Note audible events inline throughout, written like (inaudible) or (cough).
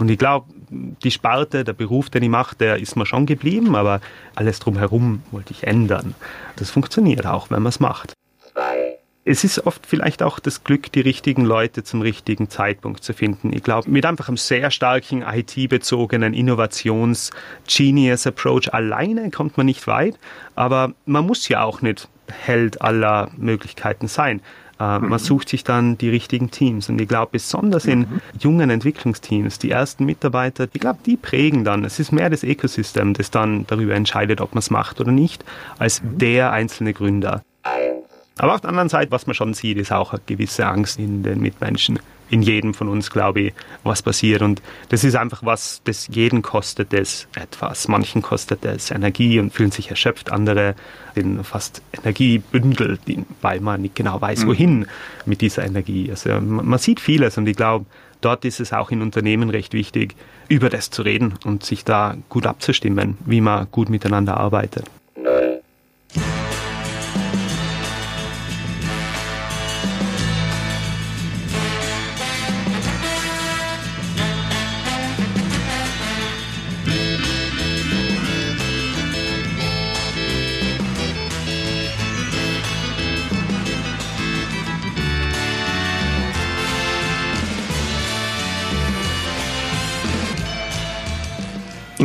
Und ich glaube, die Sparte, der Beruf, den ich mache, der ist mir schon geblieben, aber alles drumherum wollte ich ändern. Das funktioniert auch, wenn man es macht. Es ist oft vielleicht auch das Glück, die richtigen Leute zum richtigen Zeitpunkt zu finden. Ich glaube, mit einfach einem sehr starken IT-bezogenen Innovations-Genius-Approach alleine kommt man nicht weit, aber man muss ja auch nicht Held aller Möglichkeiten sein. Äh, mhm. Man sucht sich dann die richtigen Teams. Und ich glaube, besonders in mhm. jungen Entwicklungsteams, die ersten Mitarbeiter, ich glaube, die prägen dann. Es ist mehr das Ökosystem, das dann darüber entscheidet, ob man es macht oder nicht, als mhm. der einzelne Gründer. Aber auf der anderen Seite, was man schon sieht, ist auch eine gewisse Angst in den Mitmenschen. In jedem von uns, glaube ich, was passiert. Und das ist einfach was, das jeden kostet es etwas. Manchen kostet es Energie und fühlen sich erschöpft. Andere sind fast Energiebündel, weil man nicht genau weiß, mhm. wohin mit dieser Energie. Also man sieht vieles und ich glaube, dort ist es auch in Unternehmen recht wichtig, über das zu reden und sich da gut abzustimmen, wie man gut miteinander arbeitet.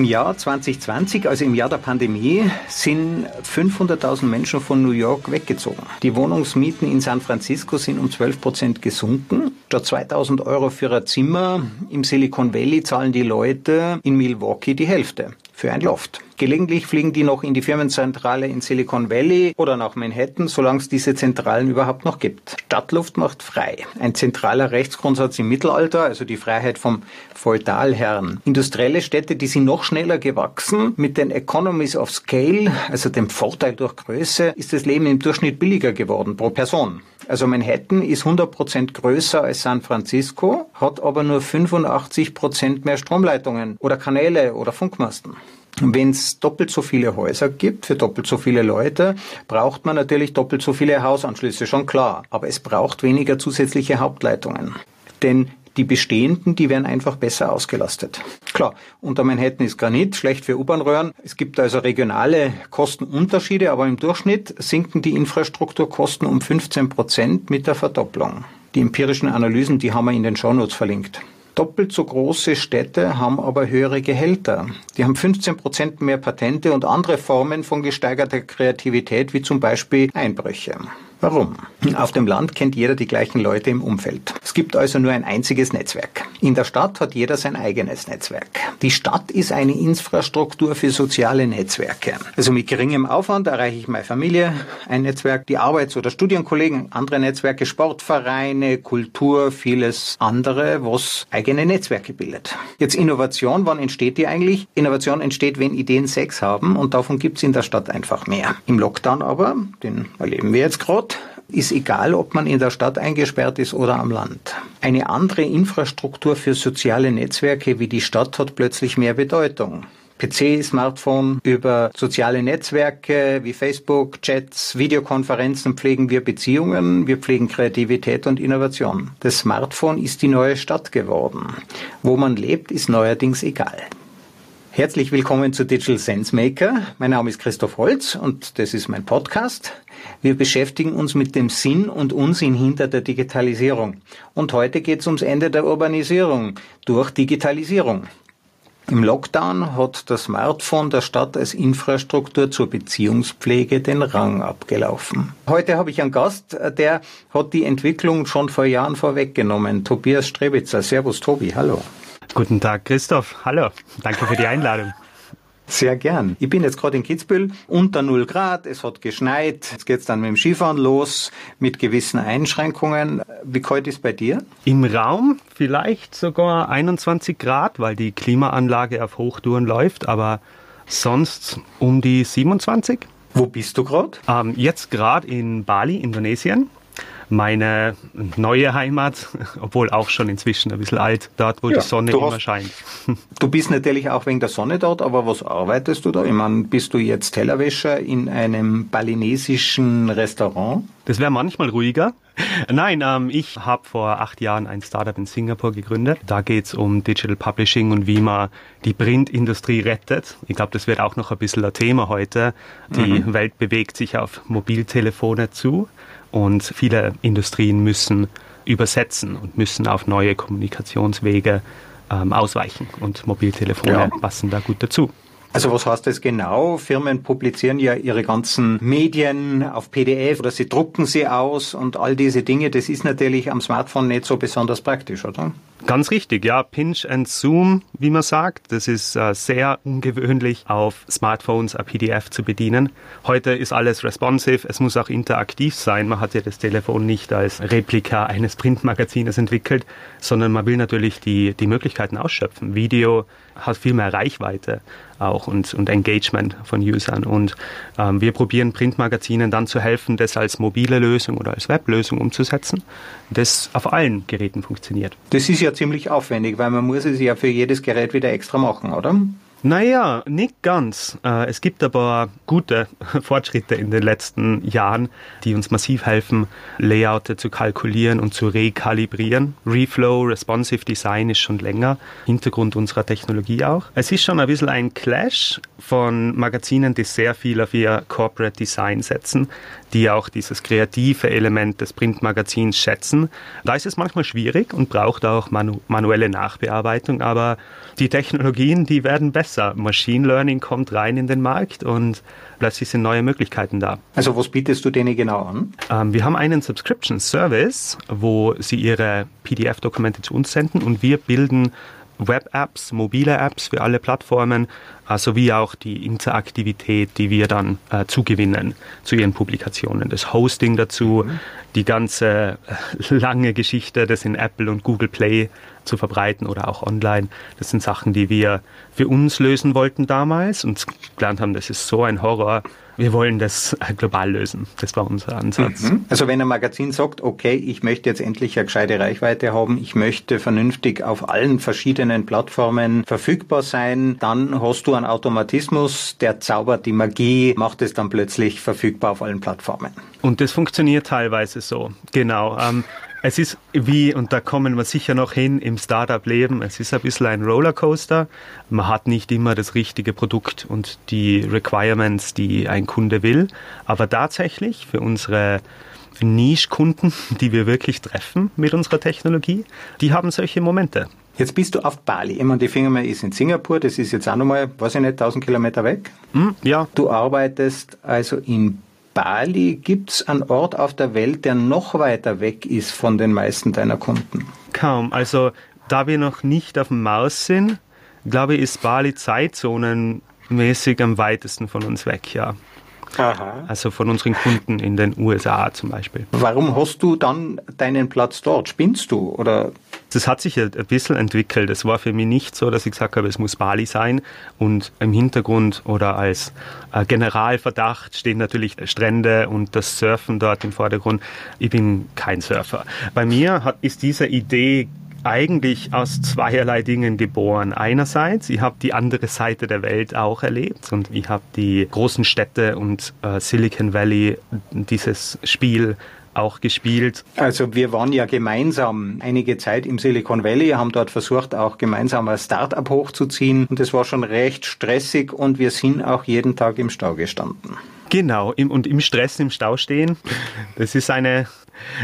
Im Jahr 2020, also im Jahr der Pandemie, sind 500.000 Menschen von New York weggezogen. Die Wohnungsmieten in San Francisco sind um 12 Prozent gesunken. Statt 2000 Euro für ein Zimmer im Silicon Valley zahlen die Leute in Milwaukee die Hälfte für ein Loft. Gelegentlich fliegen die noch in die Firmenzentrale in Silicon Valley oder nach Manhattan, solange es diese Zentralen überhaupt noch gibt. Stadtluft macht frei. Ein zentraler Rechtsgrundsatz im Mittelalter, also die Freiheit vom Feudalherrn. Industrielle Städte, die sind noch schneller gewachsen. Mit den Economies of Scale, also dem Vorteil durch Größe, ist das Leben im Durchschnitt billiger geworden pro Person. Also Manhattan ist 100% größer als San Francisco, hat aber nur 85% mehr Stromleitungen oder Kanäle oder Funkmasten. Wenn es doppelt so viele Häuser gibt für doppelt so viele Leute, braucht man natürlich doppelt so viele Hausanschlüsse, schon klar. Aber es braucht weniger zusätzliche Hauptleitungen. Denn die bestehenden, die werden einfach besser ausgelastet. Klar, unter Manhattan ist Granit, schlecht für U-Bahn-Röhren. Es gibt also regionale Kostenunterschiede, aber im Durchschnitt sinken die Infrastrukturkosten um 15 Prozent mit der Verdopplung. Die empirischen Analysen, die haben wir in den Shownotes verlinkt. Doppelt so große Städte haben aber höhere Gehälter. Die haben 15 Prozent mehr Patente und andere Formen von gesteigerter Kreativität, wie zum Beispiel Einbrüche. Warum? Auf dem Land kennt jeder die gleichen Leute im Umfeld. Es gibt also nur ein einziges Netzwerk. In der Stadt hat jeder sein eigenes Netzwerk. Die Stadt ist eine Infrastruktur für soziale Netzwerke. Also mit geringem Aufwand erreiche ich meine Familie, ein Netzwerk, die Arbeits- oder Studienkollegen, andere Netzwerke, Sportvereine, Kultur, vieles andere, was eigene Netzwerke bildet. Jetzt Innovation, wann entsteht die eigentlich? Innovation entsteht, wenn Ideen Sex haben und davon gibt es in der Stadt einfach mehr. Im Lockdown aber, den erleben wir jetzt gerade, ist egal, ob man in der Stadt eingesperrt ist oder am Land. Eine andere Infrastruktur für soziale Netzwerke wie die Stadt hat plötzlich mehr Bedeutung. PC, Smartphone, über soziale Netzwerke wie Facebook, Chats, Videokonferenzen pflegen wir Beziehungen, wir pflegen Kreativität und Innovation. Das Smartphone ist die neue Stadt geworden. Wo man lebt, ist neuerdings egal. Herzlich willkommen zu Digital Sense Maker. Mein Name ist Christoph Holz und das ist mein Podcast. Wir beschäftigen uns mit dem Sinn und Unsinn hinter der Digitalisierung. Und heute geht es ums Ende der Urbanisierung durch Digitalisierung. Im Lockdown hat das Smartphone der Stadt als Infrastruktur zur Beziehungspflege den Rang abgelaufen. Heute habe ich einen Gast, der hat die Entwicklung schon vor Jahren vorweggenommen. Tobias Strebitzer. Servus Tobi, hallo. Guten Tag, Christoph. Hallo. Danke für die Einladung. Sehr gern. Ich bin jetzt gerade in Kitzbühel, unter 0 Grad, es hat geschneit. Jetzt geht's dann mit dem Skifahren los, mit gewissen Einschränkungen. Wie kalt ist bei dir? Im Raum vielleicht sogar 21 Grad, weil die Klimaanlage auf Hochtouren läuft, aber sonst um die 27. Wo bist du gerade? Ähm, jetzt gerade in Bali, Indonesien. Meine neue Heimat, obwohl auch schon inzwischen ein bisschen alt, dort, wo ja, die Sonne immer hast, scheint. (laughs) Du bist natürlich auch wegen der Sonne dort, aber was arbeitest du da? Ich meine, bist du jetzt Tellerwäscher in einem balinesischen Restaurant? Das wäre manchmal ruhiger. Nein, ähm, ich habe vor acht Jahren ein Startup in Singapur gegründet. Da geht es um Digital Publishing und wie man die Printindustrie rettet. Ich glaube, das wird auch noch ein bisschen ein Thema heute. Die mhm. Welt bewegt sich auf Mobiltelefone zu und viele Industrien müssen übersetzen und müssen auf neue Kommunikationswege ähm, ausweichen und Mobiltelefone ja. passen da gut dazu. Also was heißt das genau? Firmen publizieren ja ihre ganzen Medien auf PDF oder sie drucken sie aus und all diese Dinge. Das ist natürlich am Smartphone nicht so besonders praktisch, oder? Ganz richtig, ja. Pinch and Zoom, wie man sagt. Das ist äh, sehr ungewöhnlich, auf Smartphones ein PDF zu bedienen. Heute ist alles responsive, es muss auch interaktiv sein. Man hat ja das Telefon nicht als Replika eines Printmagazines entwickelt, sondern man will natürlich die, die Möglichkeiten ausschöpfen. Video hat viel mehr Reichweite auch und, und Engagement von Usern. Und ähm, wir probieren Printmagazinen dann zu helfen, das als mobile Lösung oder als Weblösung umzusetzen, das auf allen Geräten funktioniert. Das ist ja ziemlich aufwendig, weil man muss es ja für jedes Gerät wieder extra machen, oder? Naja, nicht ganz. Äh, es gibt aber gute (laughs) Fortschritte in den letzten Jahren, die uns massiv helfen, Layoute zu kalkulieren und zu rekalibrieren. Reflow, Responsive Design ist schon länger Hintergrund unserer Technologie auch. Es ist schon ein bisschen ein Clash von Magazinen, die sehr viel auf ihr Corporate Design setzen, die auch dieses kreative Element des Printmagazins schätzen. Da ist es manchmal schwierig und braucht auch manu manuelle Nachbearbeitung, aber die Technologien, die werden besser. Machine Learning kommt rein in den Markt und plötzlich sind neue Möglichkeiten da. Also was bietest du denen genau an? Ähm, wir haben einen Subscription Service, wo sie ihre PDF-Dokumente zu uns senden und wir bilden Web-Apps, mobile Apps für alle Plattformen, äh, sowie auch die Interaktivität, die wir dann äh, zugewinnen zu ihren Publikationen. Das Hosting dazu, mhm. die ganze äh, lange Geschichte, das in Apple und Google Play zu verbreiten oder auch online. Das sind Sachen, die wir für uns lösen wollten damals und gelernt haben, das ist so ein Horror. Wir wollen das global lösen. Das war unser Ansatz. Mhm. Also wenn ein Magazin sagt, okay, ich möchte jetzt endlich eine gescheite Reichweite haben, ich möchte vernünftig auf allen verschiedenen Plattformen verfügbar sein, dann hast du einen Automatismus, der zaubert die Magie, macht es dann plötzlich verfügbar auf allen Plattformen. Und das funktioniert teilweise so, genau. Ähm, es ist wie, und da kommen wir sicher noch hin, im Startup-Leben, es ist ein bisschen ein Rollercoaster. Man hat nicht immer das richtige Produkt und die Requirements, die ein Kunde will. Aber tatsächlich für unsere Niche-Kunden, (laughs) die wir wirklich treffen mit unserer Technologie, die haben solche Momente. Jetzt bist du auf Bali. Ich meine, die Firma ist in Singapur, das ist jetzt auch nochmal, weiß ich nicht, 1000 Kilometer weg. Mm, ja. Du arbeitest also in Bali gibt es einen Ort auf der Welt, der noch weiter weg ist von den meisten deiner Kunden? Kaum. Also da wir noch nicht auf dem Mars sind, glaube ich, ist Bali zeitzonenmäßig am weitesten von uns weg, ja. Aha. Also von unseren Kunden in den USA zum Beispiel. Warum hast du dann deinen Platz dort? Spinnst du oder? Das hat sich ein bisschen entwickelt. Es war für mich nicht so, dass ich gesagt habe, es muss Bali sein. Und im Hintergrund oder als äh, Generalverdacht stehen natürlich Strände und das Surfen dort im Vordergrund. Ich bin kein Surfer. Bei mir hat, ist diese Idee eigentlich aus zweierlei Dingen geboren. Einerseits, ich habe die andere Seite der Welt auch erlebt und ich habe die großen Städte und äh, Silicon Valley, dieses Spiel auch gespielt. Also wir waren ja gemeinsam einige Zeit im Silicon Valley, haben dort versucht, auch gemeinsam ein Start-up hochzuziehen und es war schon recht stressig und wir sind auch jeden Tag im Stau gestanden. Genau, im, und im Stress im Stau stehen, das ist eine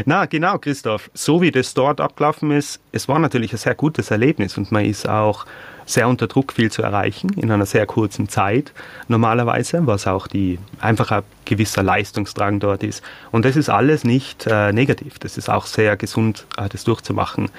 na, genau, Christoph. So wie das dort abgelaufen ist, es war natürlich ein sehr gutes Erlebnis und man ist auch sehr unter Druck, viel zu erreichen in einer sehr kurzen Zeit normalerweise, was auch die einfach ein gewisser Leistungsdrang dort ist. Und das ist alles nicht äh, negativ. Das ist auch sehr gesund, äh, das durchzumachen.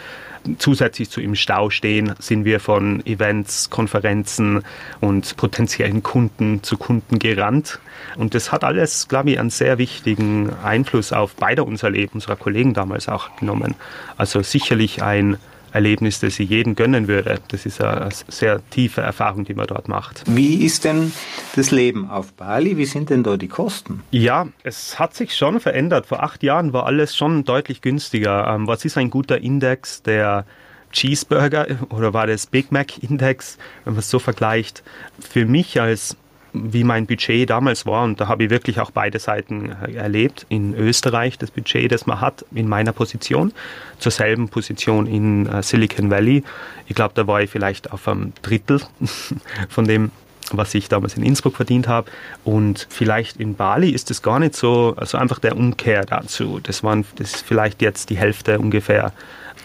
Zusätzlich zu im Stau stehen, sind wir von Events, Konferenzen und potenziellen Kunden zu Kunden gerannt. Und das hat alles, glaube ich, einen sehr wichtigen Einfluss auf beide unser Leben, unserer Kollegen damals auch genommen. Also sicherlich ein Erlebnis, das ich jedem gönnen würde. Das ist eine sehr tiefe Erfahrung, die man dort macht. Wie ist denn das Leben auf Bali? Wie sind denn da die Kosten? Ja, es hat sich schon verändert. Vor acht Jahren war alles schon deutlich günstiger. Ähm, was ist ein guter Index? Der Cheeseburger oder war das Big Mac Index, wenn man es so vergleicht. Für mich als wie mein Budget damals war. Und da habe ich wirklich auch beide Seiten erlebt. In Österreich das Budget, das man hat, in meiner Position, zur selben Position in äh, Silicon Valley. Ich glaube, da war ich vielleicht auf einem Drittel (laughs) von dem, was ich damals in Innsbruck verdient habe. Und vielleicht in Bali ist es gar nicht so, also einfach der Umkehr dazu. Das, waren, das ist vielleicht jetzt die Hälfte ungefähr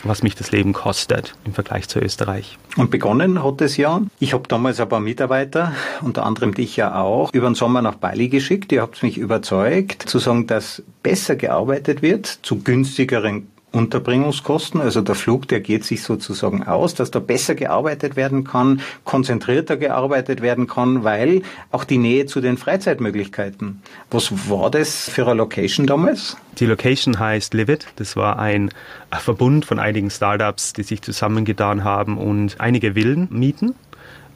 was mich das Leben kostet im Vergleich zu Österreich. Und begonnen hat es ja, ich habe damals ein paar Mitarbeiter, unter anderem dich ja auch, über den Sommer nach Bali geschickt. Ihr habt mich überzeugt, zu sagen, dass besser gearbeitet wird, zu günstigeren Unterbringungskosten, also der Flug, der geht sich sozusagen aus, dass da besser gearbeitet werden kann, konzentrierter gearbeitet werden kann, weil auch die Nähe zu den Freizeitmöglichkeiten. Was war das für eine Location damals? Die Location heißt Livid. Das war ein Verbund von einigen Startups, die sich zusammengetan haben und einige Villen mieten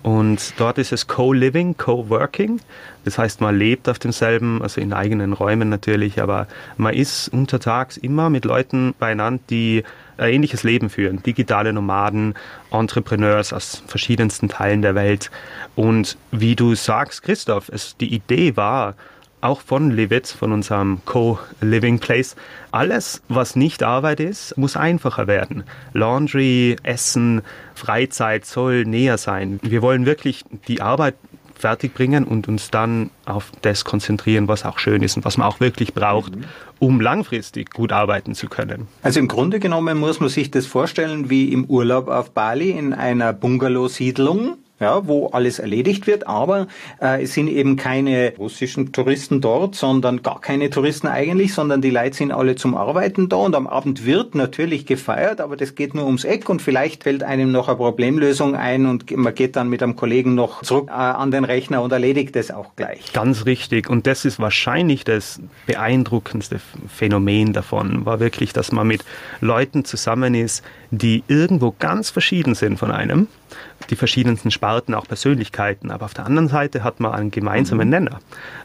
und dort ist es Co-Living, Co-Working. Das heißt, man lebt auf demselben, also in eigenen Räumen natürlich, aber man ist untertags immer mit Leuten beieinander, die ein ähnliches Leben führen. Digitale Nomaden, Entrepreneurs aus verschiedensten Teilen der Welt. Und wie du sagst, Christoph, es, die Idee war, auch von Livitz, von unserem Co-Living Place. Alles, was nicht Arbeit ist, muss einfacher werden. Laundry, Essen, Freizeit soll näher sein. Wir wollen wirklich die Arbeit fertig bringen und uns dann auf das konzentrieren, was auch schön ist und was man auch wirklich braucht, mhm. um langfristig gut arbeiten zu können. Also im Grunde genommen muss man sich das vorstellen wie im Urlaub auf Bali in einer Bungalow-Siedlung ja, wo alles erledigt wird, aber äh, es sind eben keine russischen Touristen dort, sondern gar keine Touristen eigentlich, sondern die Leute sind alle zum Arbeiten da und am Abend wird natürlich gefeiert, aber das geht nur ums Eck und vielleicht fällt einem noch eine Problemlösung ein und man geht dann mit einem Kollegen noch zurück äh, an den Rechner und erledigt es auch gleich. Ganz richtig. Und das ist wahrscheinlich das beeindruckendste Phänomen davon, war wirklich, dass man mit Leuten zusammen ist, die irgendwo ganz verschieden sind von einem. Die verschiedensten Sparten, auch Persönlichkeiten. Aber auf der anderen Seite hat man einen gemeinsamen mhm. Nenner.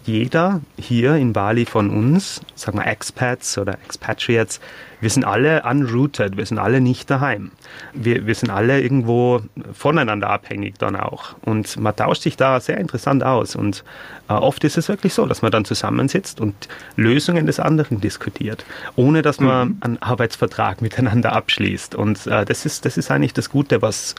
Jeder hier in Bali von uns, sagen wir Expats oder Expatriates, wir sind alle unrooted, wir sind alle nicht daheim. Wir, wir sind alle irgendwo voneinander abhängig dann auch. Und man tauscht sich da sehr interessant aus. Und äh, oft ist es wirklich so, dass man dann zusammensitzt und Lösungen des anderen diskutiert, ohne dass man mhm. einen Arbeitsvertrag (laughs) miteinander abschließt. Und äh, das, ist, das ist eigentlich das Gute, was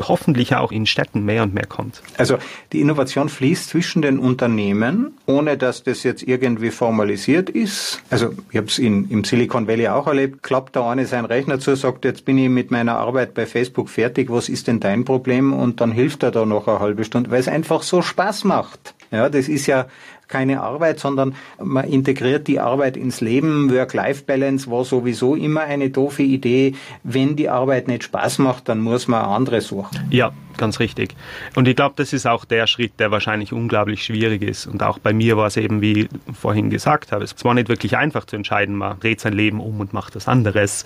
hoffentlich auch in Städten mehr und mehr kommt. Also die Innovation fließt zwischen den Unternehmen, ohne dass das jetzt irgendwie formalisiert ist. Also ich habe es im Silicon Valley auch erlebt, klappt da eine sein Rechner zu, sagt, jetzt bin ich mit meiner Arbeit bei Facebook fertig, was ist denn dein Problem? Und dann hilft er da noch eine halbe Stunde, weil es einfach so Spaß macht. Ja, das ist ja keine Arbeit, sondern man integriert die Arbeit ins Leben. Work-Life-Balance war sowieso immer eine doofe Idee. Wenn die Arbeit nicht Spaß macht, dann muss man andere suchen. Ja, ganz richtig. Und ich glaube, das ist auch der Schritt, der wahrscheinlich unglaublich schwierig ist. Und auch bei mir war es eben, wie ich vorhin gesagt habe, es war nicht wirklich einfach zu entscheiden, man dreht sein Leben um und macht was anderes.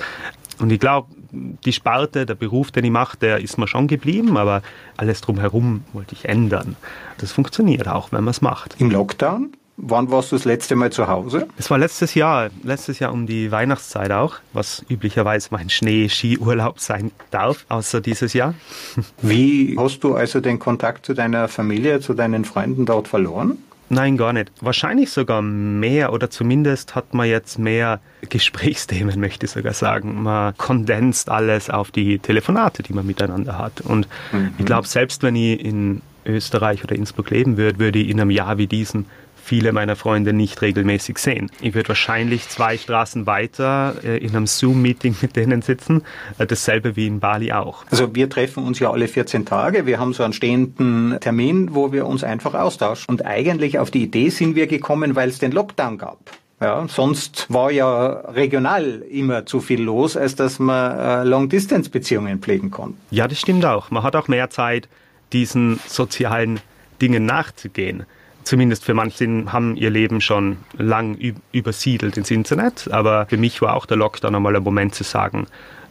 Und ich glaube, die Sparte, der Beruf, den ich mache, der ist mir schon geblieben, aber alles drumherum wollte ich ändern. Das funktioniert auch, wenn man es macht. Im Lockdown? Wann warst du das letzte Mal zu Hause? Es war letztes Jahr, letztes Jahr um die Weihnachtszeit auch, was üblicherweise mein Schnee-Skiurlaub sein darf, außer dieses Jahr. (laughs) Wie hast du also den Kontakt zu deiner Familie, zu deinen Freunden dort verloren? Nein, gar nicht. Wahrscheinlich sogar mehr oder zumindest hat man jetzt mehr Gesprächsthemen, (laughs) möchte ich sogar sagen. Man kondenst alles auf die Telefonate, die man miteinander hat. Und mhm. ich glaube, selbst wenn ich in Österreich oder Innsbruck leben würde, würde ich in einem Jahr wie diesem viele meiner Freunde nicht regelmäßig sehen. Ich würde wahrscheinlich zwei Straßen weiter äh, in einem Zoom-Meeting mit denen sitzen. Äh, dasselbe wie in Bali auch. Also wir treffen uns ja alle 14 Tage. Wir haben so einen stehenden Termin, wo wir uns einfach austauschen. Und eigentlich auf die Idee sind wir gekommen, weil es den Lockdown gab. Ja, sonst war ja regional immer zu viel los, als dass man äh, Long-Distance-Beziehungen pflegen konnte. Ja, das stimmt auch. Man hat auch mehr Zeit, diesen sozialen Dingen nachzugehen zumindest für manche haben ihr Leben schon lang übersiedelt ins Internet. Aber für mich war auch der Lockdown einmal ein Moment zu sagen,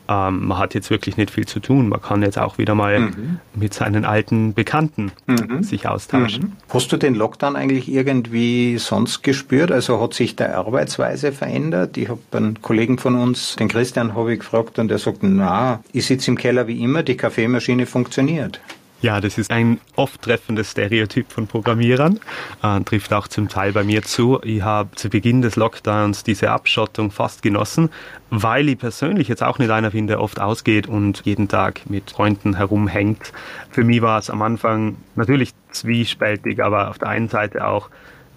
ähm, man hat jetzt wirklich nicht viel zu tun. Man kann jetzt auch wieder mal mhm. mit seinen alten Bekannten mhm. sich austauschen. Mhm. Hast du den Lockdown eigentlich irgendwie sonst gespürt? Also hat sich der Arbeitsweise verändert? Ich habe einen Kollegen von uns, den Christian, habe ich gefragt und der sagt, na, ich sitze im Keller wie immer, die Kaffeemaschine funktioniert. Ja, das ist ein oft treffendes Stereotyp von Programmierern, äh, trifft auch zum Teil bei mir zu. Ich habe zu Beginn des Lockdowns diese Abschottung fast genossen, weil ich persönlich jetzt auch nicht einer bin, der oft ausgeht und jeden Tag mit Freunden herumhängt. Für mich war es am Anfang natürlich zwiespältig, aber auf der einen Seite auch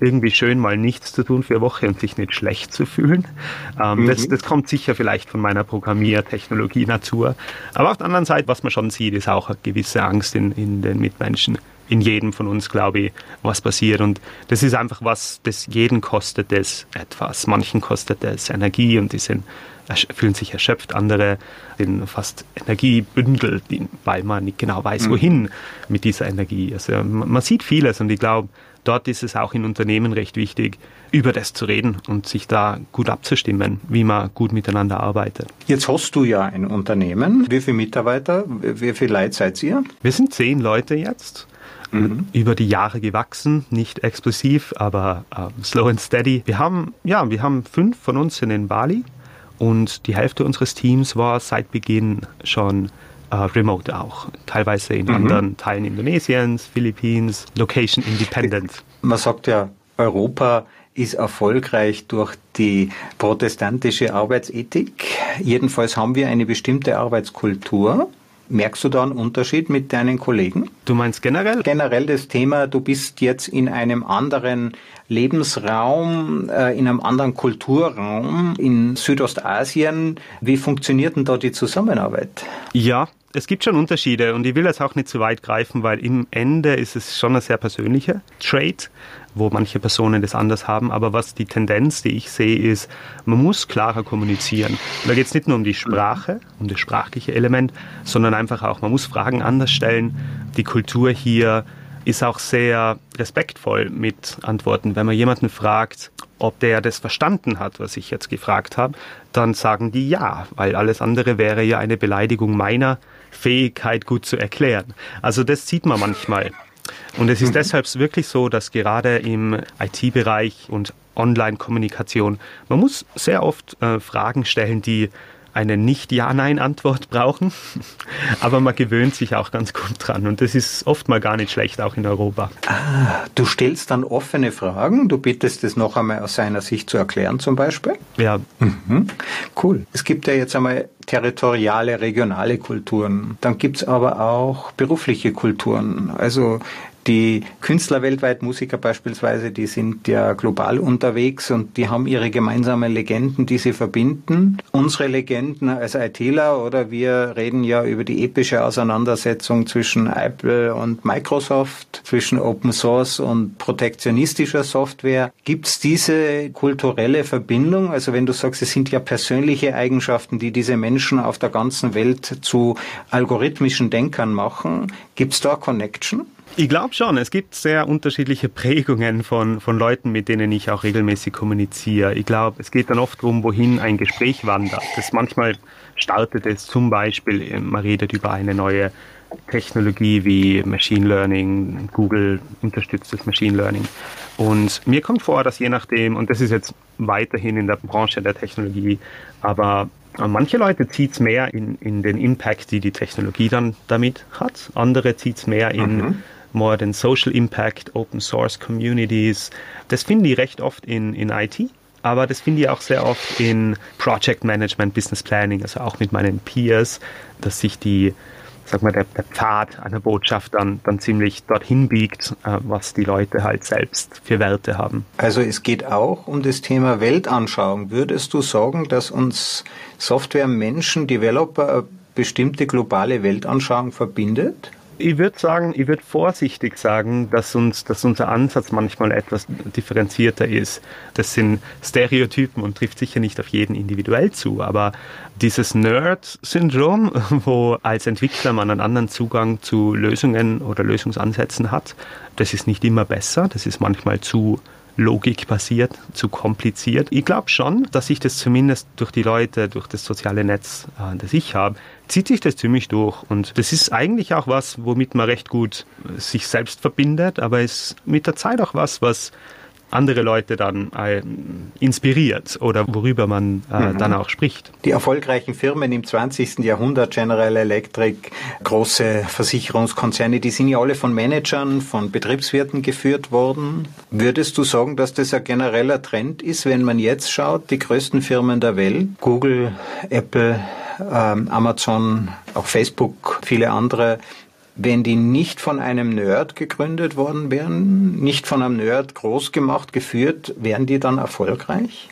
irgendwie schön, mal nichts zu tun für eine Woche und sich nicht schlecht zu fühlen. Ähm, mhm. das, das kommt sicher vielleicht von meiner Programmiertechnologie-Natur. Aber auf der anderen Seite, was man schon sieht, ist auch eine gewisse Angst in, in den Mitmenschen. In jedem von uns, glaube ich, was passiert. Und das ist einfach was, das jeden kostet es etwas. Manchen kostet es Energie und die sind fühlen sich erschöpft, andere sind fast Energiebündel, weil man nicht genau weiß, mhm. wohin mit dieser Energie. Also man sieht vieles und ich glaube, dort ist es auch in Unternehmen recht wichtig, über das zu reden und sich da gut abzustimmen, wie man gut miteinander arbeitet. Jetzt hast du ja ein Unternehmen. Wie viele Mitarbeiter, wie viele Leute seid ihr? Wir sind zehn Leute jetzt. Mhm. Über die Jahre gewachsen, nicht explosiv, aber äh, slow and steady. Wir haben, ja, wir haben fünf von uns sind in Bali und die Hälfte unseres Teams war seit Beginn schon äh, remote auch, teilweise in mhm. anderen Teilen Indonesiens, Philippines, location independent. Man sagt ja, Europa ist erfolgreich durch die protestantische Arbeitsethik. Jedenfalls haben wir eine bestimmte Arbeitskultur. Merkst du da einen Unterschied mit deinen Kollegen? Du meinst generell? Generell das Thema, du bist jetzt in einem anderen Lebensraum, äh, in einem anderen Kulturraum in Südostasien. Wie funktioniert denn da die Zusammenarbeit? Ja, es gibt schon Unterschiede und ich will jetzt auch nicht zu weit greifen, weil im Ende ist es schon ein sehr persönlicher Trade, wo manche Personen das anders haben. Aber was die Tendenz, die ich sehe, ist, man muss klarer kommunizieren. Und da geht es nicht nur um die Sprache, um das sprachliche Element, sondern einfach auch, man muss Fragen anders stellen. Die Kultur hier ist auch sehr respektvoll mit Antworten. Wenn man jemanden fragt, ob der das verstanden hat, was ich jetzt gefragt habe, dann sagen die ja, weil alles andere wäre ja eine Beleidigung meiner Fähigkeit, gut zu erklären. Also das sieht man manchmal. Und es ist mhm. deshalb wirklich so, dass gerade im IT-Bereich und Online-Kommunikation, man muss sehr oft äh, Fragen stellen, die eine Nicht-Ja-Nein-Antwort brauchen. Aber man gewöhnt sich auch ganz gut dran. Und das ist oft mal gar nicht schlecht, auch in Europa. Ah, du stellst dann offene Fragen. Du bittest es noch einmal aus seiner Sicht zu erklären, zum Beispiel? Ja. Mhm. Cool. Es gibt ja jetzt einmal territoriale, regionale Kulturen. Dann gibt es aber auch berufliche Kulturen. Also die Künstler weltweit, Musiker beispielsweise, die sind ja global unterwegs und die haben ihre gemeinsamen Legenden, die sie verbinden. Unsere Legenden als ITler oder wir reden ja über die epische Auseinandersetzung zwischen Apple und Microsoft, zwischen Open Source und protektionistischer Software. Gibt es diese kulturelle Verbindung? Also wenn du sagst, es sind ja persönliche Eigenschaften, die diese Menschen auf der ganzen Welt zu algorithmischen Denkern machen, gibt es da Connection? Ich glaube schon, es gibt sehr unterschiedliche Prägungen von, von Leuten, mit denen ich auch regelmäßig kommuniziere. Ich glaube, es geht dann oft darum, wohin ein Gespräch wandert. Das manchmal startet es zum Beispiel, man redet über eine neue Technologie wie Machine Learning, Google unterstützt das Machine Learning. Und mir kommt vor, dass je nachdem, und das ist jetzt weiterhin in der Branche der Technologie, aber Manche Leute zieht es mehr in, in den Impact, die die Technologie dann damit hat. Andere zieht es mehr in mhm more den Social Impact, Open Source Communities. Das finde ich recht oft in, in IT. Aber das finde ich auch sehr oft in Project Management, Business Planning, also auch mit meinen Peers, dass sich die, sag mal, der, der Pfad einer Botschaft dann, dann ziemlich dorthin biegt, äh, was die Leute halt selbst für Werte haben. Also es geht auch um das Thema Weltanschauung. Würdest du sagen, dass uns Software-Menschen, Developer, bestimmte globale Weltanschauung verbindet? Ich würde sagen, ich würde vorsichtig sagen, dass, uns, dass unser Ansatz manchmal etwas differenzierter ist. Das sind Stereotypen und trifft sicher nicht auf jeden individuell zu, aber dieses Nerd-Syndrom, (laughs) wo als Entwickler man einen anderen Zugang zu Lösungen oder Lösungsansätzen hat, das ist nicht immer besser, das ist manchmal zu logikbasiert, zu kompliziert. Ich glaube schon, dass sich das zumindest durch die Leute, durch das soziale Netz, äh, das ich habe, zieht sich das ziemlich durch. Und das ist eigentlich auch was, womit man recht gut sich selbst verbindet, aber ist mit der Zeit auch was, was andere Leute dann äh, inspiriert oder worüber man äh, mhm. dann auch spricht. Die erfolgreichen Firmen im 20. Jahrhundert, General Electric, große Versicherungskonzerne, die sind ja alle von Managern, von Betriebswirten geführt worden. Würdest du sagen, dass das ein genereller Trend ist, wenn man jetzt schaut, die größten Firmen der Welt, Google, Apple, ähm, Amazon, auch Facebook, viele andere, wenn die nicht von einem Nerd gegründet worden wären, nicht von einem Nerd groß gemacht, geführt, wären die dann erfolgreich?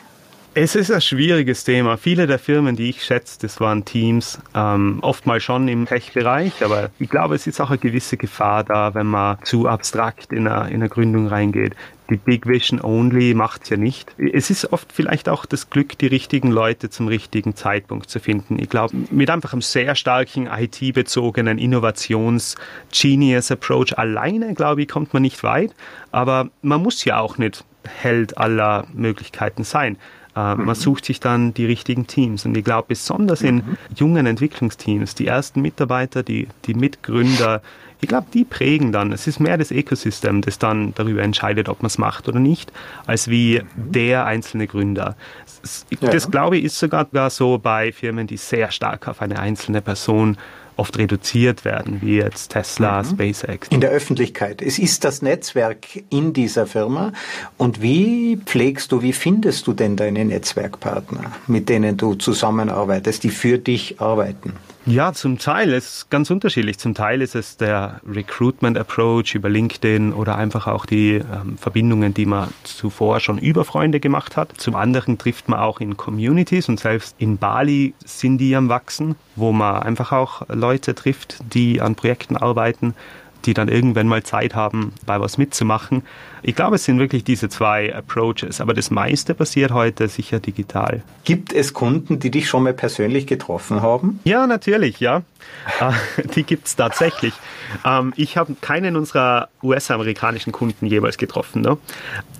Es ist ein schwieriges Thema. Viele der Firmen, die ich schätze, das waren Teams, ähm, oftmals schon im Tech-Bereich, aber ich glaube, es ist auch eine gewisse Gefahr da, wenn man zu abstrakt in eine, in eine Gründung reingeht. Die Big Vision Only macht es ja nicht. Es ist oft vielleicht auch das Glück, die richtigen Leute zum richtigen Zeitpunkt zu finden. Ich glaube, mit einfach einem sehr starken IT-bezogenen Innovations-Genius-Approach alleine, glaube ich, kommt man nicht weit. Aber man muss ja auch nicht Held aller Möglichkeiten sein. Äh, mhm. Man sucht sich dann die richtigen Teams. Und ich glaube, besonders in mhm. jungen Entwicklungsteams, die ersten Mitarbeiter, die, die Mitgründer, ich glaube, die prägen dann. Es ist mehr das Ökosystem, das dann darüber entscheidet, ob man es macht oder nicht, als wie mhm. der einzelne Gründer. Das, das glaube ich, ist sogar so bei Firmen, die sehr stark auf eine einzelne Person oft reduziert werden, wie jetzt Tesla, mhm. SpaceX. In der Öffentlichkeit. Es ist das Netzwerk in dieser Firma. Und wie pflegst du, wie findest du denn deine Netzwerkpartner, mit denen du zusammenarbeitest, die für dich arbeiten? Ja, zum Teil ist es ganz unterschiedlich. Zum Teil ist es der Recruitment Approach über LinkedIn oder einfach auch die ähm, Verbindungen, die man zuvor schon über Freunde gemacht hat. Zum anderen trifft man auch in Communities und selbst in Bali sind die am Wachsen, wo man einfach auch Leute trifft, die an Projekten arbeiten die dann irgendwann mal Zeit haben, bei was mitzumachen. Ich glaube, es sind wirklich diese zwei Approaches, aber das meiste passiert heute sicher digital. Gibt es Kunden, die dich schon mal persönlich getroffen haben? Ja, natürlich, ja. Ah, (laughs) die gibt es tatsächlich. Ähm, ich habe keinen unserer US-amerikanischen Kunden jeweils getroffen. Ne?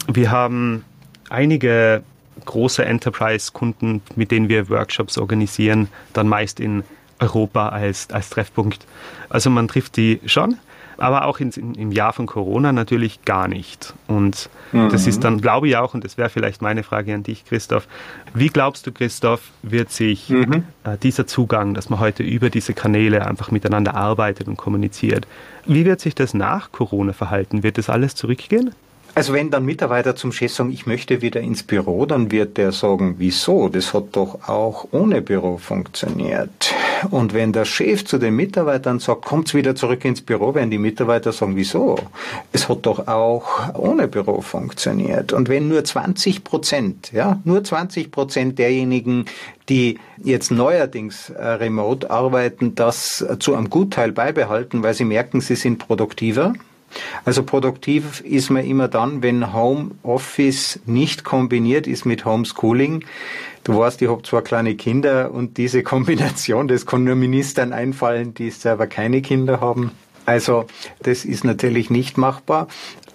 Wir haben einige große Enterprise-Kunden, mit denen wir Workshops organisieren, dann meist in Europa als, als Treffpunkt. Also man trifft die schon, aber auch in, im Jahr von Corona natürlich gar nicht. Und mhm. das ist dann, glaube ich auch, und das wäre vielleicht meine Frage an dich, Christoph, wie glaubst du, Christoph, wird sich mhm. äh, dieser Zugang, dass man heute über diese Kanäle einfach miteinander arbeitet und kommuniziert, wie wird sich das nach Corona verhalten? Wird das alles zurückgehen? Also wenn dann Mitarbeiter zum Chef sagen, ich möchte wieder ins Büro, dann wird der sagen, wieso? Das hat doch auch ohne Büro funktioniert. Und wenn der Chef zu den Mitarbeitern sagt, kommt's wieder zurück ins Büro, werden die Mitarbeiter sagen, wieso? Es hat doch auch ohne Büro funktioniert. Und wenn nur 20 Prozent, ja, nur 20 Prozent derjenigen, die jetzt neuerdings äh, remote arbeiten, das zu einem Gutteil beibehalten, weil sie merken, sie sind produktiver, also produktiv ist man immer dann, wenn Homeoffice nicht kombiniert ist mit Homeschooling. Du weißt, ich habe zwei kleine Kinder und diese (laughs) Kombination, das kann nur Ministern einfallen, die selber keine Kinder haben. Also das ist natürlich nicht machbar.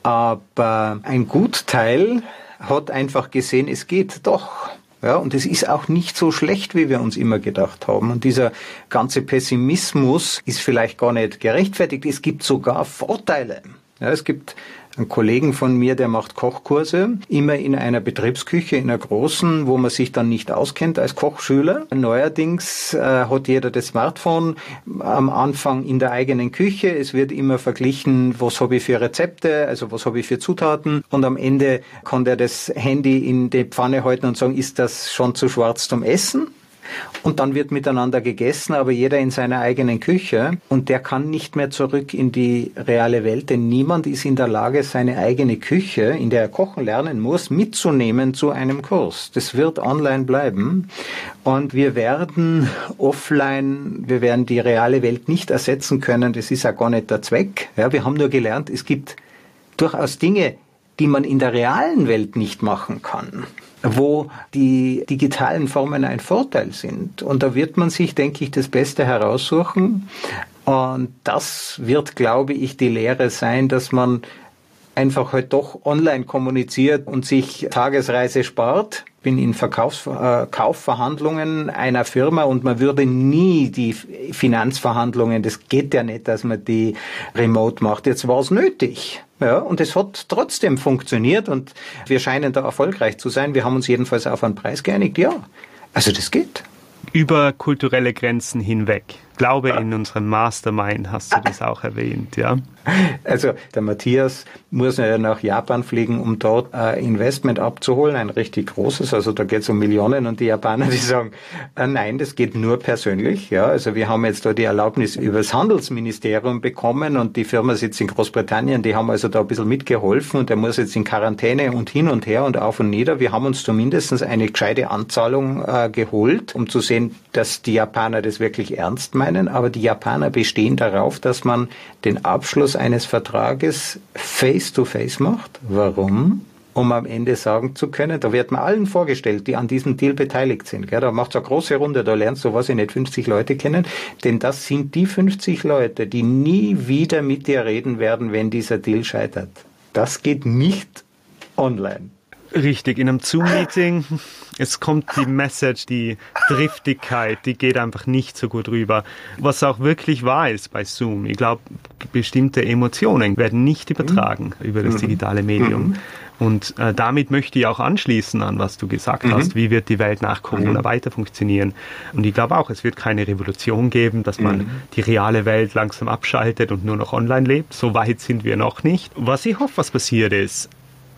Aber ein Gutteil hat einfach gesehen, es geht doch. Ja, und es ist auch nicht so schlecht, wie wir uns immer gedacht haben. Und dieser ganze Pessimismus ist vielleicht gar nicht gerechtfertigt. Es gibt sogar Vorteile. Ja, es gibt einen Kollegen von mir, der macht Kochkurse, immer in einer Betriebsküche, in einer großen, wo man sich dann nicht auskennt als Kochschüler. Neuerdings äh, hat jeder das Smartphone am Anfang in der eigenen Küche. Es wird immer verglichen, was habe ich für Rezepte, also was habe ich für Zutaten. Und am Ende kann der das Handy in die Pfanne halten und sagen, ist das schon zu schwarz zum Essen? Und dann wird miteinander gegessen, aber jeder in seiner eigenen Küche. Und der kann nicht mehr zurück in die reale Welt, denn niemand ist in der Lage, seine eigene Küche, in der er kochen lernen muss, mitzunehmen zu einem Kurs. Das wird online bleiben. Und wir werden offline, wir werden die reale Welt nicht ersetzen können. Das ist ja gar nicht der Zweck. Ja, wir haben nur gelernt, es gibt durchaus Dinge, die man in der realen Welt nicht machen kann wo die digitalen Formen ein Vorteil sind. Und da wird man sich, denke ich, das Beste heraussuchen. Und das wird, glaube ich, die Lehre sein, dass man einfach halt doch online kommuniziert und sich Tagesreise spart. Bin in Verkaufs äh, Kaufverhandlungen einer Firma und man würde nie die Finanzverhandlungen, das geht ja nicht, dass man die remote macht. Jetzt war es nötig. Ja, und es hat trotzdem funktioniert und wir scheinen da erfolgreich zu sein. Wir haben uns jedenfalls auf einen Preis geeinigt. Ja, also das geht. Über kulturelle Grenzen hinweg. Glaube in unserem Mastermind hast du das auch erwähnt, ja? Also der Matthias muss ja nach Japan fliegen, um dort ein Investment abzuholen, ein richtig großes. Also da geht es um Millionen und die Japaner, die sagen, äh, nein, das geht nur persönlich. Ja, also wir haben jetzt da die Erlaubnis über das Handelsministerium bekommen und die Firma sitzt in Großbritannien, die haben also da ein bisschen mitgeholfen und der muss jetzt in Quarantäne und hin und her und auf und nieder. Wir haben uns zumindest eine gescheite Anzahlung äh, geholt, um zu sehen, dass die Japaner das wirklich ernst meinen. Aber die Japaner bestehen darauf, dass man den Abschluss eines Vertrages face-to-face -face macht. Warum? um am Ende sagen zu können, da wird man allen vorgestellt, die an diesem Deal beteiligt sind. Da macht es eine große Runde, da lernst du, was ich nicht, 50 Leute kennen, denn das sind die 50 Leute, die nie wieder mit dir reden werden, wenn dieser Deal scheitert. Das geht nicht online. Richtig, in einem Zoom-Meeting, es kommt die Message, die Driftigkeit, die geht einfach nicht so gut rüber. Was auch wirklich wahr ist bei Zoom, ich glaube, bestimmte Emotionen werden nicht übertragen mhm. über das mhm. digitale Medium. Mhm. Und äh, damit möchte ich auch anschließen an, was du gesagt mhm. hast. Wie wird die Welt nach Corona mhm. weiter funktionieren? Und ich glaube auch, es wird keine Revolution geben, dass man mhm. die reale Welt langsam abschaltet und nur noch online lebt. So weit sind wir noch nicht. Was ich hoffe, was passiert ist,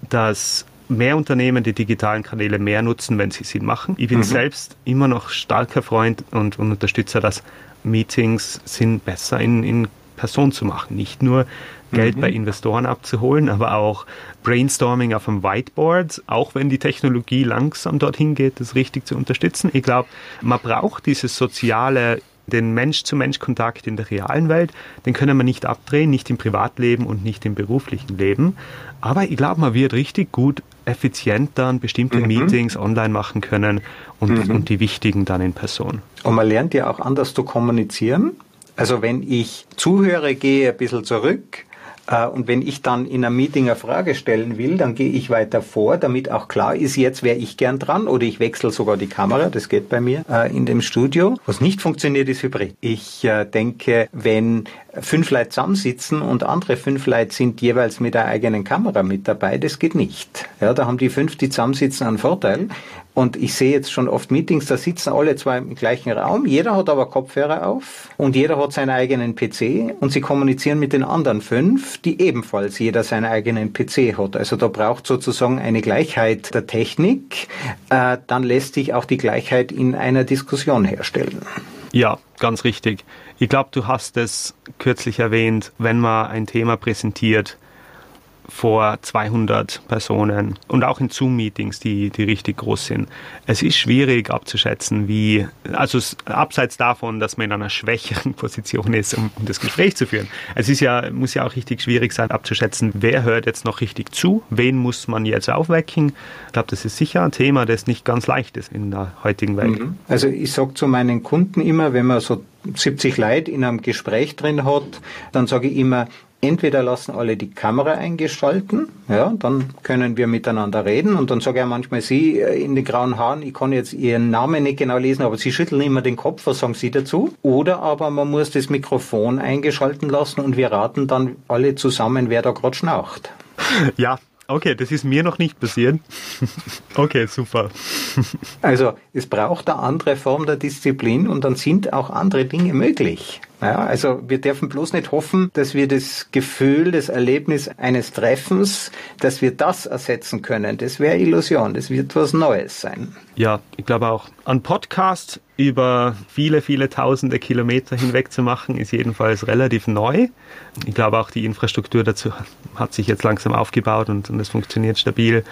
dass mehr Unternehmen die digitalen Kanäle mehr nutzen, wenn sie sie machen. Ich bin mhm. selbst immer noch starker Freund und, und Unterstützer, dass Meetings sind besser in, in Person zu machen. Nicht nur Geld mhm. bei Investoren abzuholen, aber auch Brainstorming auf dem Whiteboard, auch wenn die Technologie langsam dorthin geht, das richtig zu unterstützen. Ich glaube, man braucht dieses soziale den Mensch-zu-Mensch-Kontakt in der realen Welt, den können wir nicht abdrehen, nicht im Privatleben und nicht im beruflichen Leben. Aber ich glaube, man wird richtig gut effizient dann bestimmte mhm. Meetings online machen können und, mhm. und die wichtigen dann in Person. Und man lernt ja auch anders zu kommunizieren. Also wenn ich zuhöre, gehe ein bisschen zurück, und wenn ich dann in einem Meeting eine Frage stellen will, dann gehe ich weiter vor, damit auch klar ist, jetzt wäre ich gern dran oder ich wechsle sogar die Kamera, das geht bei mir äh, in dem Studio. Was nicht funktioniert, ist Hybrid. Ich äh, denke, wenn fünf Leute zusammensitzen und andere fünf Leute sind jeweils mit der eigenen Kamera mit dabei, das geht nicht. Ja, da haben die fünf, die zusammensitzen, einen Vorteil. Und ich sehe jetzt schon oft Meetings, da sitzen alle zwei im gleichen Raum, jeder hat aber Kopfhörer auf und jeder hat seinen eigenen PC und sie kommunizieren mit den anderen fünf, die ebenfalls jeder seinen eigenen PC hat. Also da braucht sozusagen eine Gleichheit der Technik, äh, dann lässt sich auch die Gleichheit in einer Diskussion herstellen. Ja, ganz richtig. Ich glaube, du hast es kürzlich erwähnt, wenn man ein Thema präsentiert, vor 200 Personen und auch in Zoom-Meetings, die, die richtig groß sind. Es ist schwierig abzuschätzen, wie, also abseits davon, dass man in einer schwächeren (laughs) Position ist, um, um das Gespräch zu führen. Es ist ja, muss ja auch richtig schwierig sein, abzuschätzen, wer hört jetzt noch richtig zu, wen muss man jetzt aufwecken. Ich glaube, das ist sicher ein Thema, das nicht ganz leicht ist in der heutigen Welt. Mhm. Also ich sage zu meinen Kunden immer, wenn man so 70 Leute in einem Gespräch drin hat, dann sage ich immer, entweder lassen alle die Kamera eingeschalten, ja, dann können wir miteinander reden und dann sage ich manchmal Sie äh, in den grauen Haaren, ich kann jetzt Ihren Namen nicht genau lesen, aber Sie schütteln immer den Kopf, was sagen Sie dazu? Oder aber man muss das Mikrofon eingeschalten lassen und wir raten dann alle zusammen, wer da gerade schnaucht. Ja, Okay, das ist mir noch nicht passiert. Okay, super. Also es braucht eine andere Form der Disziplin und dann sind auch andere Dinge möglich. Ja, also wir dürfen bloß nicht hoffen, dass wir das Gefühl, das Erlebnis eines Treffens, dass wir das ersetzen können. Das wäre Illusion, das wird was Neues sein. Ja, ich glaube auch. Ein Podcast über viele, viele tausende Kilometer hinweg zu machen, ist jedenfalls relativ neu. Ich glaube auch die Infrastruktur dazu hat sich jetzt langsam aufgebaut und, und es funktioniert stabil.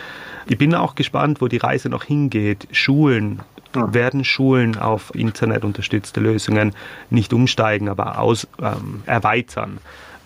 Ich bin auch gespannt, wo die Reise noch hingeht. Schulen, werden Schulen auf internetunterstützte Lösungen nicht umsteigen, aber aus, ähm, erweitern.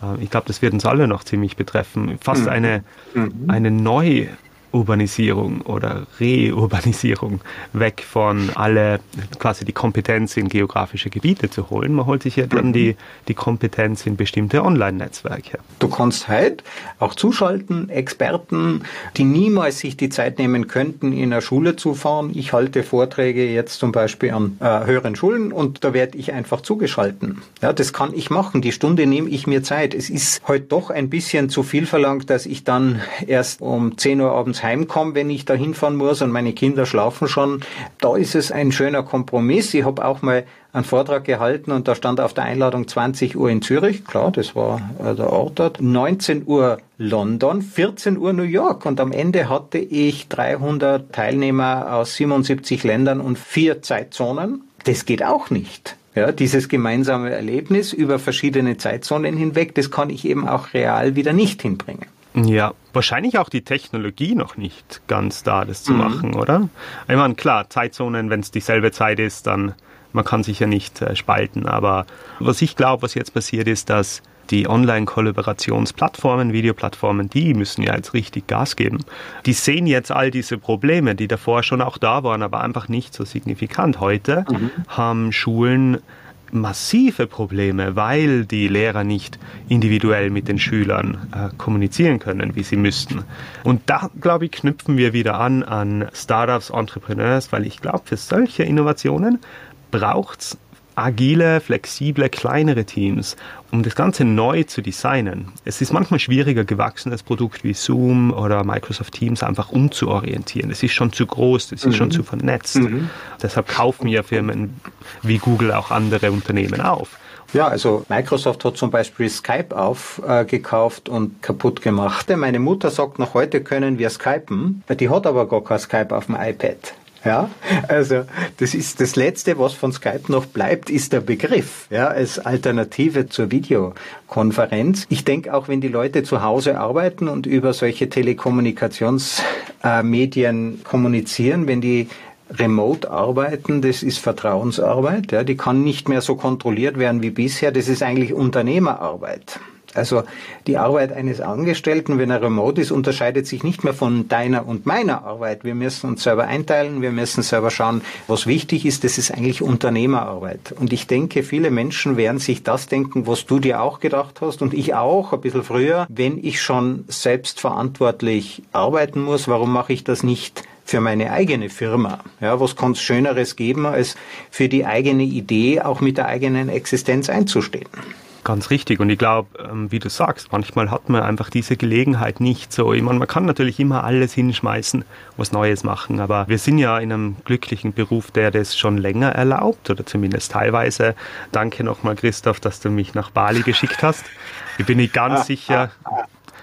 Äh, ich glaube, das wird uns alle noch ziemlich betreffen. Fast mhm. eine, mhm. eine neue Urbanisierung oder Reurbanisierung weg von alle quasi die Kompetenz in geografische Gebiete zu holen. Man holt sich ja dann die, die Kompetenz in bestimmte Online-Netzwerke. Du kannst halt auch zuschalten, Experten, die niemals sich die Zeit nehmen könnten, in eine Schule zu fahren. Ich halte Vorträge jetzt zum Beispiel an äh, höheren Schulen und da werde ich einfach zugeschalten. Ja, das kann ich machen. Die Stunde nehme ich mir Zeit. Es ist heute doch ein bisschen zu viel verlangt, dass ich dann erst um 10 Uhr abends heimkomme, wenn ich da hinfahren muss und meine Kinder schlafen schon. Da ist es ein schöner Kompromiss. Ich habe auch mal einen Vortrag gehalten und da stand auf der Einladung 20 Uhr in Zürich, klar, das war äh, der Ort dort, 19 Uhr London, 14 Uhr New York und am Ende hatte ich 300 Teilnehmer aus 77 Ländern und vier Zeitzonen. Das geht auch nicht. Ja, dieses gemeinsame Erlebnis über verschiedene Zeitzonen hinweg, das kann ich eben auch real wieder nicht hinbringen. Ja, wahrscheinlich auch die Technologie noch nicht ganz da, das zu mhm. machen, oder? Ich meine, klar, Zeitzonen, wenn es dieselbe Zeit ist, dann man kann sich ja nicht äh, spalten. Aber was ich glaube, was jetzt passiert, ist, dass die Online-Kollaborationsplattformen, Videoplattformen, die müssen ja jetzt richtig Gas geben. Die sehen jetzt all diese Probleme, die davor schon auch da waren, aber einfach nicht so signifikant. Heute mhm. haben Schulen massive Probleme, weil die Lehrer nicht individuell mit den Schülern äh, kommunizieren können, wie sie müssten. Und da, glaube ich, knüpfen wir wieder an an Startups, Entrepreneurs, weil ich glaube, für solche Innovationen braucht es agile, flexible, kleinere Teams, um das Ganze neu zu designen. Es ist manchmal schwieriger, gewachsenes Produkt wie Zoom oder Microsoft Teams einfach umzuorientieren. Es ist schon zu groß, es ist mhm. schon zu vernetzt. Mhm. Deshalb kaufen ja Firmen wie Google auch andere Unternehmen auf. Ja, also Microsoft hat zum Beispiel Skype aufgekauft äh, und kaputt gemacht. Meine Mutter sagt, noch heute können wir Skypen, die hat aber gar kein Skype auf dem iPad. Ja, also das ist das Letzte, was von Skype noch bleibt, ist der Begriff, ja, als Alternative zur Videokonferenz. Ich denke auch, wenn die Leute zu Hause arbeiten und über solche Telekommunikationsmedien kommunizieren, wenn die remote arbeiten, das ist Vertrauensarbeit, ja, die kann nicht mehr so kontrolliert werden wie bisher, das ist eigentlich Unternehmerarbeit. Also die Arbeit eines Angestellten, wenn er remote ist, unterscheidet sich nicht mehr von deiner und meiner Arbeit. Wir müssen uns selber einteilen, wir müssen selber schauen, was wichtig ist. Das ist eigentlich Unternehmerarbeit. Und ich denke, viele Menschen werden sich das denken, was du dir auch gedacht hast und ich auch ein bisschen früher. Wenn ich schon selbstverantwortlich arbeiten muss, warum mache ich das nicht für meine eigene Firma. Ja, was kann es Schöneres geben, als für die eigene Idee auch mit der eigenen Existenz einzustehen? Ganz richtig. Und ich glaube, ähm, wie du sagst, manchmal hat man einfach diese Gelegenheit nicht so. Ich meine, man kann natürlich immer alles hinschmeißen, was Neues machen. Aber wir sind ja in einem glücklichen Beruf, der das schon länger erlaubt oder zumindest teilweise. Danke nochmal, Christoph, dass du mich nach Bali geschickt hast. Ich bin nicht ganz sicher,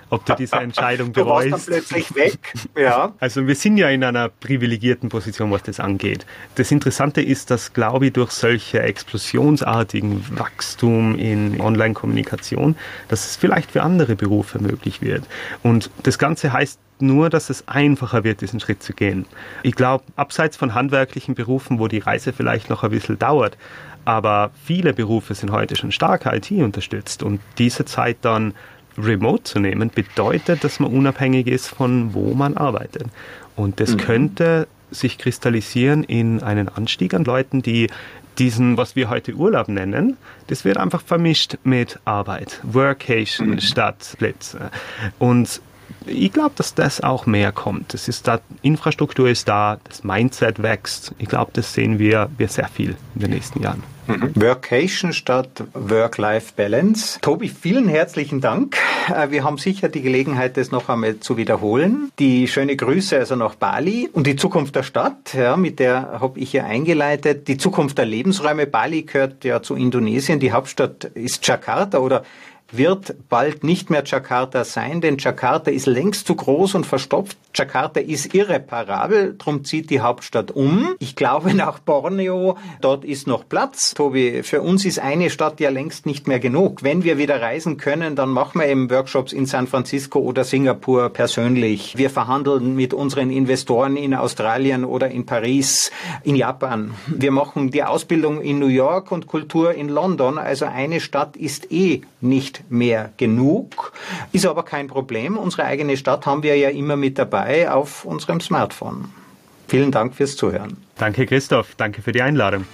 ob du diese Entscheidung bereust. (laughs) Du warst dann plötzlich weg. Ja. Also wir sind ja in einer privilegierten Position, was das angeht. Das Interessante ist, dass, glaube ich, durch solche explosionsartigen Wachstum in Online-Kommunikation, dass es vielleicht für andere Berufe möglich wird. Und das Ganze heißt nur, dass es einfacher wird, diesen Schritt zu gehen. Ich glaube, abseits von handwerklichen Berufen, wo die Reise vielleicht noch ein bisschen dauert, aber viele Berufe sind heute schon stark IT unterstützt und diese Zeit dann remote zu nehmen, bedeutet, dass man unabhängig ist von wo man arbeitet. Und das mhm. könnte sich kristallisieren in einen Anstieg an Leuten, die diesen, was wir heute Urlaub nennen, das wird einfach vermischt mit Arbeit, Workation mhm. statt Blitz. Und ich glaube, dass das auch mehr kommt. Das ist da, Infrastruktur ist da, das Mindset wächst. Ich glaube, das sehen wir, wir sehr viel in den nächsten Jahren. Mhm. Workation statt Work-Life-Balance. Tobi, vielen herzlichen Dank. Äh, wir haben sicher die Gelegenheit, das noch einmal zu wiederholen. Die schöne Grüße also nach Bali und die Zukunft der Stadt, ja, mit der habe ich ja eingeleitet. Die Zukunft der Lebensräume. Bali gehört ja zu Indonesien. Die Hauptstadt ist Jakarta oder wird bald nicht mehr Jakarta sein, denn Jakarta ist längst zu groß und verstopft. Jakarta ist irreparabel, darum zieht die Hauptstadt um. Ich glaube nach Borneo, dort ist noch Platz. Tobi, für uns ist eine Stadt ja längst nicht mehr genug. Wenn wir wieder reisen können, dann machen wir eben Workshops in San Francisco oder Singapur persönlich. Wir verhandeln mit unseren Investoren in Australien oder in Paris, in Japan. Wir machen die Ausbildung in New York und Kultur in London. Also eine Stadt ist eh nicht mehr genug, ist aber kein Problem. Unsere eigene Stadt haben wir ja immer mit dabei auf unserem Smartphone. Vielen Dank fürs Zuhören. Danke, Christoph. Danke für die Einladung.